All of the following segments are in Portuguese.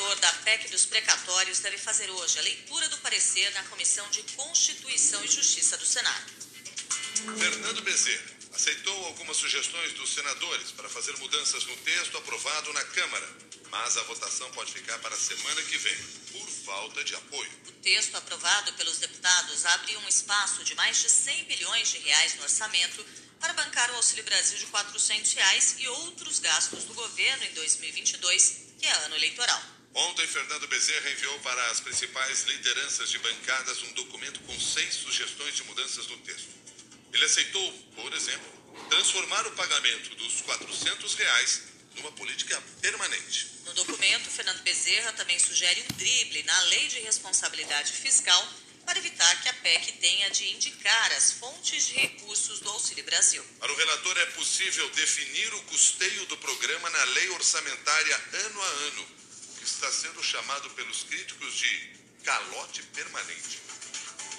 relator da PEC dos precatórios deve fazer hoje a leitura do parecer na Comissão de Constituição e Justiça do Senado. Fernando Bezerra aceitou algumas sugestões dos senadores para fazer mudanças no texto aprovado na Câmara, mas a votação pode ficar para a semana que vem, por falta de apoio. O texto aprovado pelos deputados abre um espaço de mais de 100 bilhões de reais no orçamento para bancar o Auxílio Brasil de 400 reais e outros gastos do governo em 2022, que é ano eleitoral. Ontem, Fernando Bezerra enviou para as principais lideranças de bancadas um documento com seis sugestões de mudanças no texto. Ele aceitou, por exemplo, transformar o pagamento dos 400 reais numa política permanente. No documento, Fernando Bezerra também sugere um drible na Lei de Responsabilidade Fiscal para evitar que a PEC tenha de indicar as fontes de recursos do Auxílio Brasil. Para o relator, é possível definir o custeio do programa na lei orçamentária ano a ano, está sendo chamado pelos críticos de calote permanente.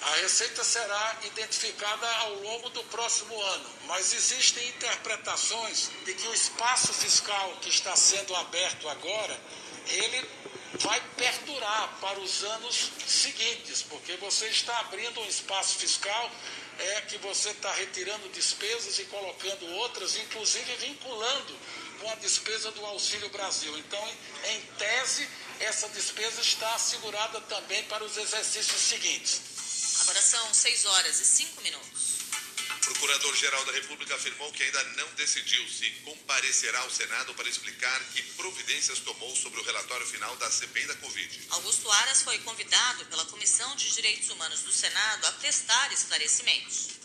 A receita será identificada ao longo do próximo ano, mas existem interpretações de que o espaço fiscal que está sendo aberto agora, ele vai perdurar para os anos seguintes, porque você está abrindo um espaço fiscal é que você está retirando despesas e colocando outras, inclusive vinculando com a despesa do Auxílio Brasil. Então, em tese, essa despesa está assegurada também para os exercícios seguintes. Agora são 6 horas e 5 minutos. O Procurador-Geral da República afirmou que ainda não decidiu se comparecerá ao Senado para explicar que providências tomou sobre o relatório final da CPI da Covid. Augusto Aras foi convidado pela Comissão de Direitos Humanos do Senado a prestar esclarecimentos.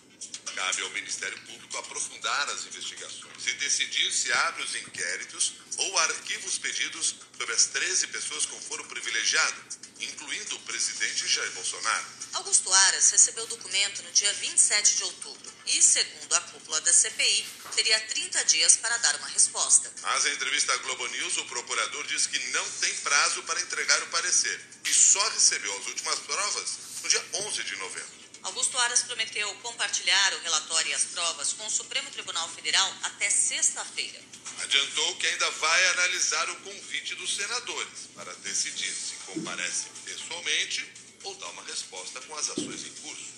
Cabe ao Ministério Público aprofundar as investigações e decidir se abre os inquéritos ou arquivos pedidos sobre as 13 pessoas com foro privilegiado, incluindo o presidente Jair Bolsonaro. Augusto Aras recebeu o documento no dia 27 de outubro e, segundo a cúpula da CPI, teria 30 dias para dar uma resposta. Mas em entrevista à Globo News, o procurador disse que não tem prazo para entregar o parecer e só recebeu as últimas provas no dia 11 de novembro. Augusto Aras prometeu compartilhar o relatório e as provas com o Supremo Tribunal Federal até sexta-feira. Adiantou que ainda vai analisar o convite dos senadores para decidir se comparecem pessoalmente ou dar uma resposta com as ações em curso.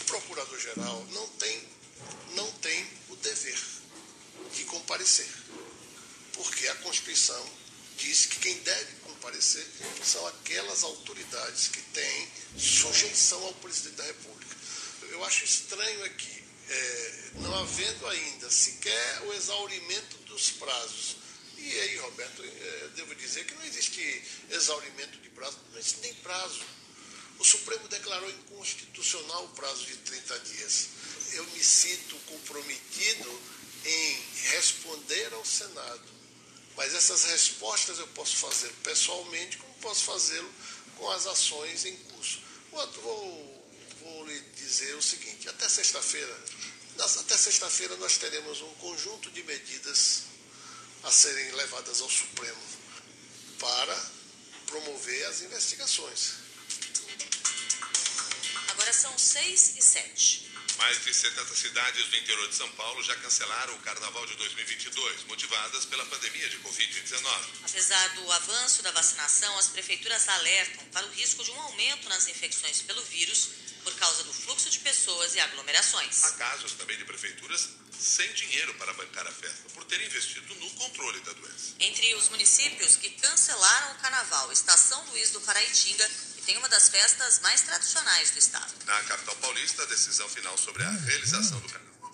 O procurador-geral não tem, não tem o dever de comparecer, porque a Constituição diz que quem deve comparecer são aquelas autoridades que têm sujeição ao presidente da República. Eu acho estranho aqui, é, não havendo ainda sequer o exaurimento dos prazos. E aí, Roberto, é, devo dizer que não existe exaurimento de prazo, não existe nem prazo. O Supremo declarou inconstitucional o prazo de 30 dias. Eu me sinto comprometido em responder ao Senado mas essas respostas eu posso fazer pessoalmente, como posso fazê-lo com as ações em curso. Vou, vou lhe dizer o seguinte: até sexta-feira, até sexta-feira nós teremos um conjunto de medidas a serem levadas ao Supremo para promover as investigações. Agora são seis e sete. Mais de 70 cidades do interior de São Paulo já cancelaram o carnaval de 2022, motivadas pela pandemia de Covid-19. Apesar do avanço da vacinação, as prefeituras alertam para o risco de um aumento nas infecções pelo vírus por causa do fluxo de pessoas e aglomerações. Há casos também de prefeituras sem dinheiro para bancar a festa, por terem investido no controle da doença. Entre os municípios que cancelaram o carnaval está São Luís do Paraitinga, tem uma das festas mais tradicionais do estado. Na capital paulista, a decisão final sobre a realização do carnaval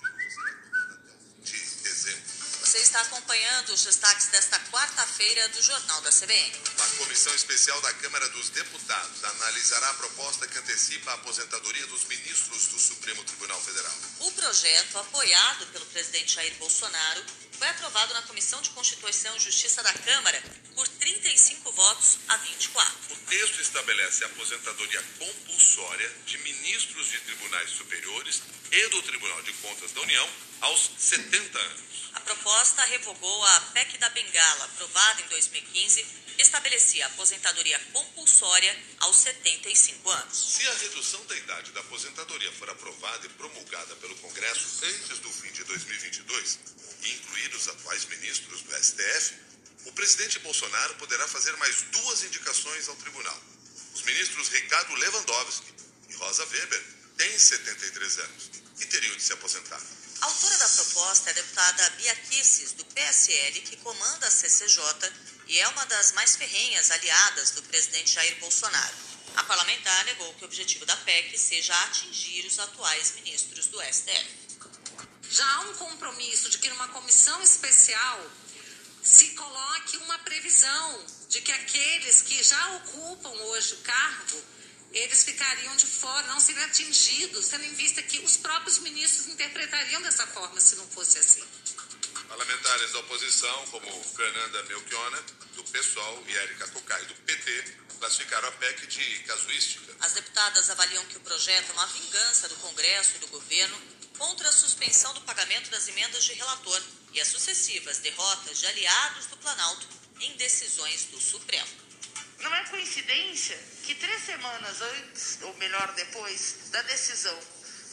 de dezembro. Você está acompanhando os destaques desta quarta-feira do Jornal da CBN. Uma comissão especial da Câmara dos Deputados analisará a proposta que antecipa a aposentadoria dos ministros do Supremo Tribunal Federal. O projeto, apoiado pelo presidente Jair Bolsonaro, foi aprovado na Comissão de Constituição e Justiça da Câmara por 35 votos a 24. O texto estabelece a aposentadoria compulsória de ministros de tribunais superiores e do Tribunal de Contas da União aos 70 anos. A proposta revogou a PEC da Bengala, aprovada em 2015, que estabelecia a aposentadoria compulsória aos 75 anos. Se a redução da idade da aposentadoria for aprovada e promulgada pelo Congresso antes do fim de 2022 e incluir os atuais ministros do STF, o presidente Bolsonaro poderá fazer mais duas indicações ao tribunal. Os ministros Ricardo Lewandowski e Rosa Weber têm 73 anos e teriam de se aposentar. A autora da proposta é a deputada Bia Kisses, do PSL, que comanda a CCJ e é uma das mais ferrenhas aliadas do presidente Jair Bolsonaro. A parlamentar negou que o objetivo da PEC seja atingir os atuais ministros do STF. Já há um compromisso de que numa comissão especial se coloque uma previsão de que aqueles que já ocupam hoje o cargo, eles ficariam de fora, não seriam atingidos, tendo em vista que os próprios ministros interpretariam dessa forma se não fosse assim. Parlamentares da oposição, como Fernanda Melchiona, do PSOL, e Érica Cocai, do PT, classificaram a PEC de casuística. As deputadas avaliam que o projeto é uma vingança do Congresso e do governo contra a suspensão do pagamento das emendas de relator e as sucessivas derrotas de aliados do Planalto em decisões do Supremo. Não é coincidência que três semanas antes, ou melhor, depois, da decisão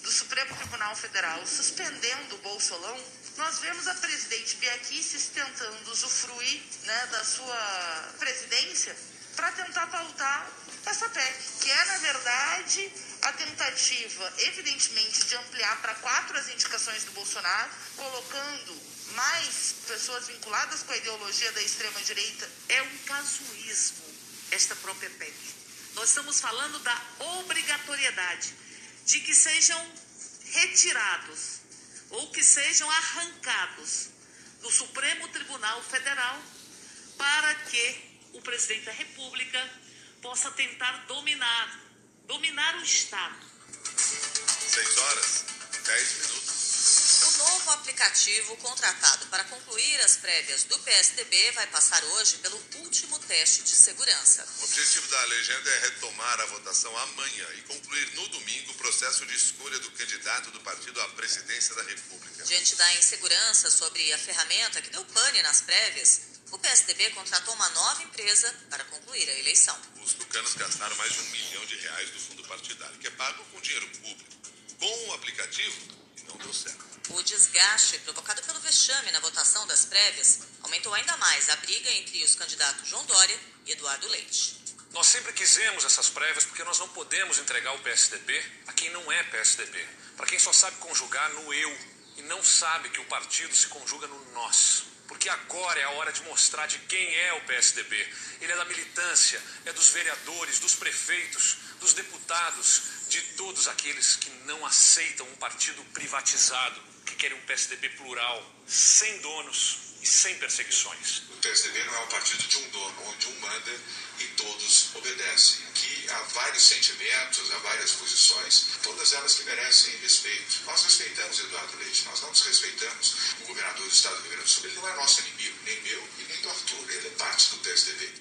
do Supremo Tribunal Federal suspendendo o Bolsolão, nós vemos a presidente Biaquices tentando usufruir né, da sua presidência para tentar pautar essa PEC, que é, na verdade, a tentativa, evidentemente, de ampliar para quatro as indicações do Bolsonaro, colocando mais pessoas vinculadas com a ideologia da extrema-direita. É um casuísmo esta própria PEC. Nós estamos falando da obrigatoriedade de que sejam retirados ou que sejam arrancados do Supremo Tribunal Federal para que o presidente da República possa tentar dominar, dominar o Estado. Seis horas, dez minutos. O novo aplicativo contratado para concluir as prévias do PSDB vai passar hoje pelo último teste de segurança. O objetivo da legenda é retomar a votação amanhã e concluir no domingo o processo de escolha do candidato do partido à presidência da República. Diante da insegurança sobre a ferramenta que deu pane nas prévias, o PSDB contratou uma nova empresa para concluir a eleição. Os tucanos gastaram mais de um milhão de reais do fundo partidário, que é pago com dinheiro público. Com o aplicativo, e não deu certo. O desgaste provocado pelo vexame na votação das prévias aumentou ainda mais a briga entre os candidatos João Dória e Eduardo Leite. Nós sempre quisemos essas prévias porque nós não podemos entregar o PSDB a quem não é PSDB, para quem só sabe conjugar no eu e não sabe que o partido se conjuga no nós. Porque agora é a hora de mostrar de quem é o PSDB. Ele é da militância, é dos vereadores, dos prefeitos, dos deputados, de todos aqueles que não aceitam um partido privatizado, que querem um PSDB plural, sem donos e sem perseguições. O PSDB não é um partido de um dono, onde um manda e todos obedecem. Aqui há vários sentimentos, há várias posições, todas elas que merecem respeito. Nós respeitamos Eduardo Leite, nós não desrespeitamos o governador do estado do Rio Grande do Sul. Ele não é nosso inimigo, nem meu e nem do Arthur, ele é parte do PSDB.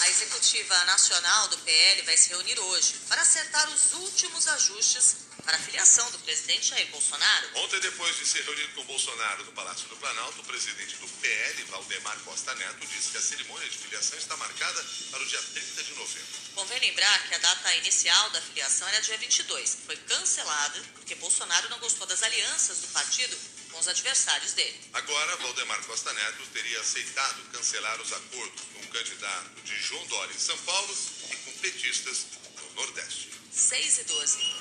A executiva nacional do PL vai se reunir hoje para acertar os últimos ajustes para a filiação do presidente Jair Bolsonaro. Ontem, depois de se reunir com Bolsonaro no Palácio do Planalto, o presidente do PL, Valdemar Costa Neto, disse que a cerimônia de filiação está marcada para o dia 30 de novembro. Convém lembrar que a data inicial da filiação era dia 22, que foi cancelada porque Bolsonaro não gostou das alianças do partido com os adversários dele. Agora, Valdemar Costa Neto teria aceitado cancelar os acordos com o candidato de João Dória em São Paulo e com petistas no Nordeste. 6 e 12.